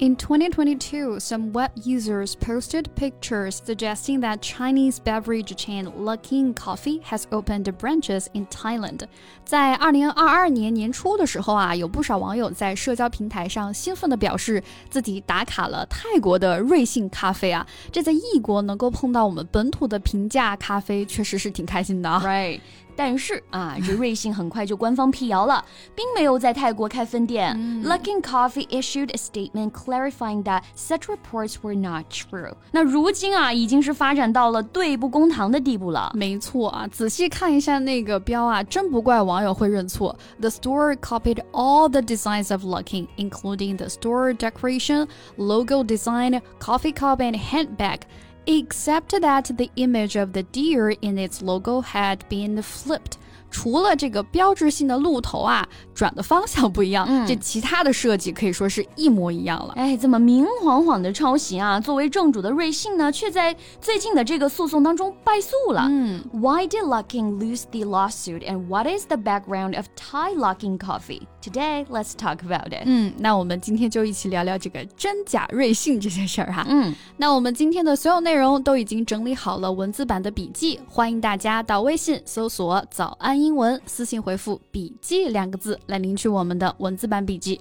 ！In 2022, some web users posted pictures suggesting that Chinese beverage chain Luckin Coffee has opened branches in Thailand. 在二零二二年年初的时候啊，有不少网友在社交平台上兴奋地表示自己打卡了泰国的瑞幸咖啡啊。这在异国能够碰到我们本土的平价咖啡，确实是挺开心的啊。Right. 但是啊，这瑞幸很快就官方辟谣了，并没有在泰国开分店。Luckin Coffee issued a statement clarifying that such reports were not true。那如今啊，已经是发展到了对簿公堂的地步了。没错啊，仔细看一下那个标啊，真不怪网友会认错。The store copied all the designs of Luckin, including the store decoration, logo design, coffee cup, and handbag except that the image of the deer in its logo had been flipped 除了这个标志性的鹿头啊，转的方向不一样，这其他的设计可以说是一模一样了。哎，这么明晃晃的抄袭啊，作为正主的瑞幸呢，却在最近的这个诉讼当中败诉了。嗯，Why did Luckin lose the lawsuit and what is the background of Thai Luckin Coffee? Today, let's talk about it. 嗯，那我们今天就一起聊聊这个真假瑞幸这件事儿哈。嗯，那我们今天的所有内容都已经整理好了文字版的笔记，欢迎大家到微信搜索“早安”。英文私信回复“笔记”两个字来领取我们的文字版笔记。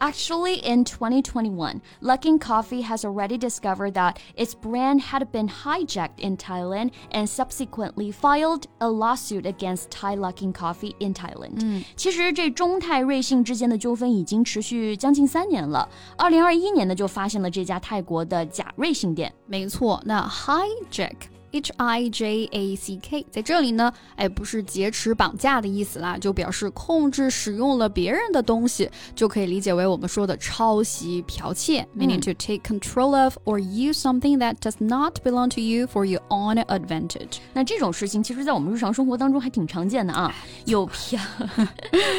Actually, in 2021, Luckin Coffee has already discovered that its brand had been hijacked in Thailand and subsequently filed a lawsuit against Thai Luckin Coffee in Thailand. 嗯，其实这中泰瑞幸之间的纠纷已经持续将近三年了。二零二一年呢，就发现了这家泰国的假瑞幸店。没错，那 hijack。 H I J A C K，在这里呢，哎，不是劫持、绑架的意思啦，就表示控制、使用了别人的东西，就可以理解为我们说的抄袭、剽窃，meaning to take control of or use something that does not belong to you for your own advantage。那这种事情，其实在我们日常生活当中还挺常见的啊，有剽，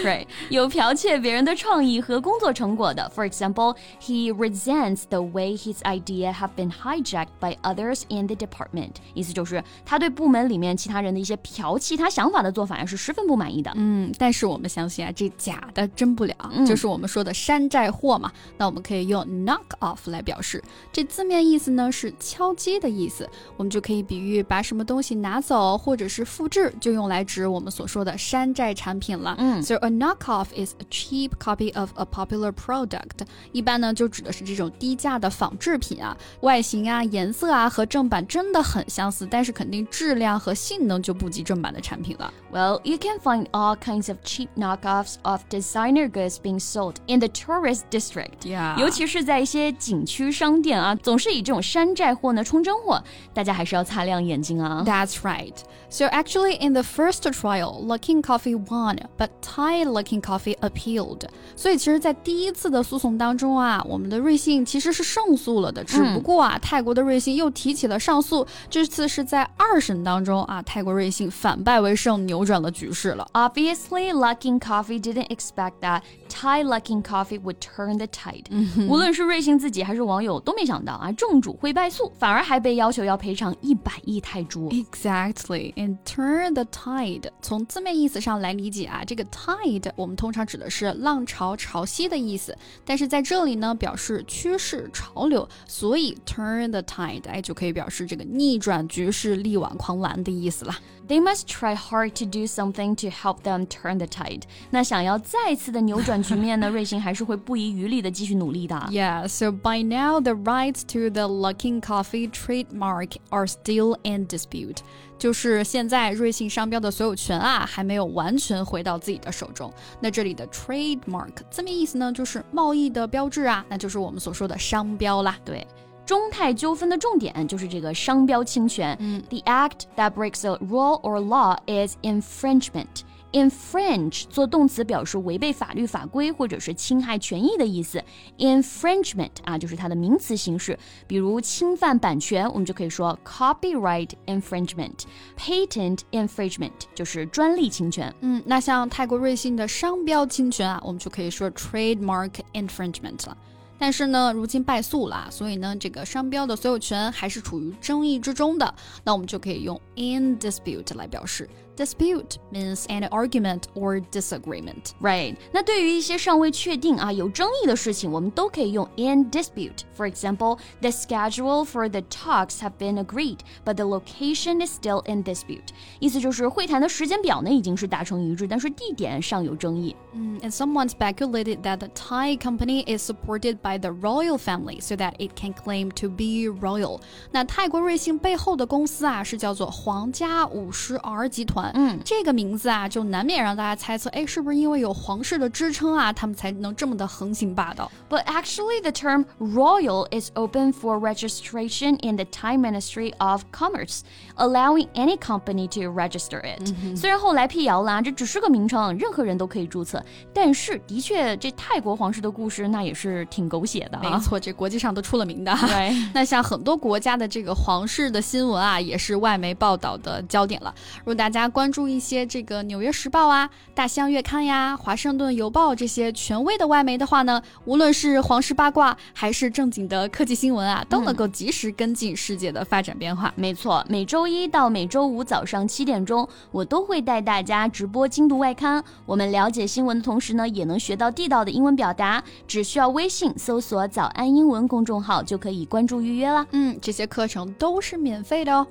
right，有剽窃别人的创意和工作成果的。For example, he resents the way his idea have been hijacked by others in the department. 意思就是他对部门里面其他人的一些剽窃他想法的做法呀是十分不满意的。嗯，但是我们相信啊，这假的真不了，就是我们说的山寨货嘛。那我们可以用 knock off 来表示，这字面意思呢是敲击的意思，我们就可以比喻把什么东西拿走或者是复制，就用来指我们所说的山寨产品了。嗯，So a knock off is a cheap copy of a popular product。一般呢就指的是这种低价的仿制品啊，外形啊、颜色啊和正版真的很相。但是肯定质量和性能就不及正版的产品了。Well, you can find all kinds of cheap knockoffs of designer goods being sold in the tourist district. Yeah. 尤其是在一些景区商店啊，总是以这种山寨货呢充真货，大家还是要擦亮眼睛啊。That's right. So actually, in the first trial, Luckin Coffee won, but Thai Luckin Coffee appealed. 所以其实，在第一次的诉讼当中啊，我们的瑞幸其实是胜诉了的。只不过啊，泰国的瑞幸又提起了上诉。这次 是在二审当中啊，泰国瑞幸反败为胜，扭转了局势了。Obviously, Luckin Coffee didn't expect that Thai Luckin Coffee would turn the tide。无论是瑞幸自己还是网友都没想到啊，正主会败诉，反而还被要求要赔偿一百亿泰铢。Exactly, and turn the tide。从字面意思上来理解啊，这个 tide 我们通常指的是浪潮、潮汐的意思，但是在这里呢，表示趋势、潮流，所以 turn the tide 哎就可以表示这个逆转。局势力挽狂澜的意思啦。They must try hard to do something to help them turn the tide。那想要再次的扭转局面呢，瑞幸还是会不遗余力的继续努力的。Yeah, so by now the rights to the Luckin Coffee trademark are still in dispute。就是现在瑞幸商标的所有权啊，还没有完全回到自己的手中。那这里的 trademark 字面意思呢，就是贸易的标志啊，那就是我们所说的商标啦。对。 中泰纠纷的重点就是这个商标侵权。嗯，The act that breaks a rule or law is infringement. infringe 做动词表示违背法律法规或者是侵害权益的意思。infringement 啊，就是它的名词形式。比如侵犯版权，我们就可以说 copyright infringement。patent infringement 就是专利侵权。嗯，那像泰国瑞幸的商标侵权啊，我们就可以说 trademark infringement 了。但是呢，如今败诉了，所以呢，这个商标的所有权还是处于争议之中的。那我们就可以用 in dispute 来表示。Dispute means an argument or disagreement. Right. 那对于一些尚未确定啊有争议的事情，我们都可以用 in dispute. For example, the schedule for the talks have been agreed, but the location is still in dispute. 意思就是会谈的时间表呢已经是达成一致，但是地点尚有争议。Mm, and someone speculated that the Thai company is supported by the royal family so that it can claim to be royal. 那泰国瑞幸背后的公司啊是叫做皇家五十 R 集团。 嗯，这个名字啊，就难免让大家猜测，哎，是不是因为有皇室的支撑啊，他们才能这么的横行霸道？But actually, the term royal is open for registration in the Thai Ministry of Commerce, allowing any company to register it. 虽然后来辟谣了，这只是个名称，任何人都可以注册。但是，的确，这泰国皇室的故事那也是挺狗血的没错，这国际上都出了名的。对，那像很多国家的这个皇室的新闻啊，也是外媒报道的焦点了。如果大家关注一些这个《纽约时报》啊、《大西洋月刊》呀、《华盛顿邮报》这些权威的外媒的话呢，无论是皇室八卦还是正经的科技新闻啊，都能够及时跟进世界的发展变化。没错，每周一到每周五早上七点钟，我都会带大家直播精读外刊。我们了解新闻的同时呢，也能学到地道的英文表达。只需要微信搜索“早安英文”公众号就可以关注预约啦。嗯，这些课程都是免费的哦。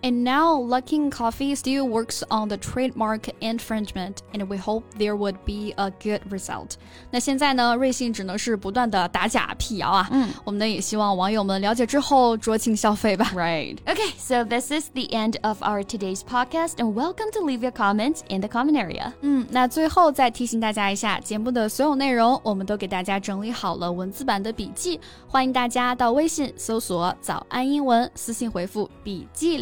And now, Luckin Coffee still works on the trademark infringement, and we hope there would be a good result. 那现在呢，瑞幸只能是不断的打假辟谣啊。嗯，我们呢也希望网友们了解之后酌情消费吧。Right. Okay, so this is the end of our today's podcast, and welcome to leave your comments in the comment area. 嗯，那最后再提醒大家一下，节目的所有内容我们都给大家整理好了文字版的笔记，欢迎大家到微信搜索“早安英文”，私信回复“笔记”。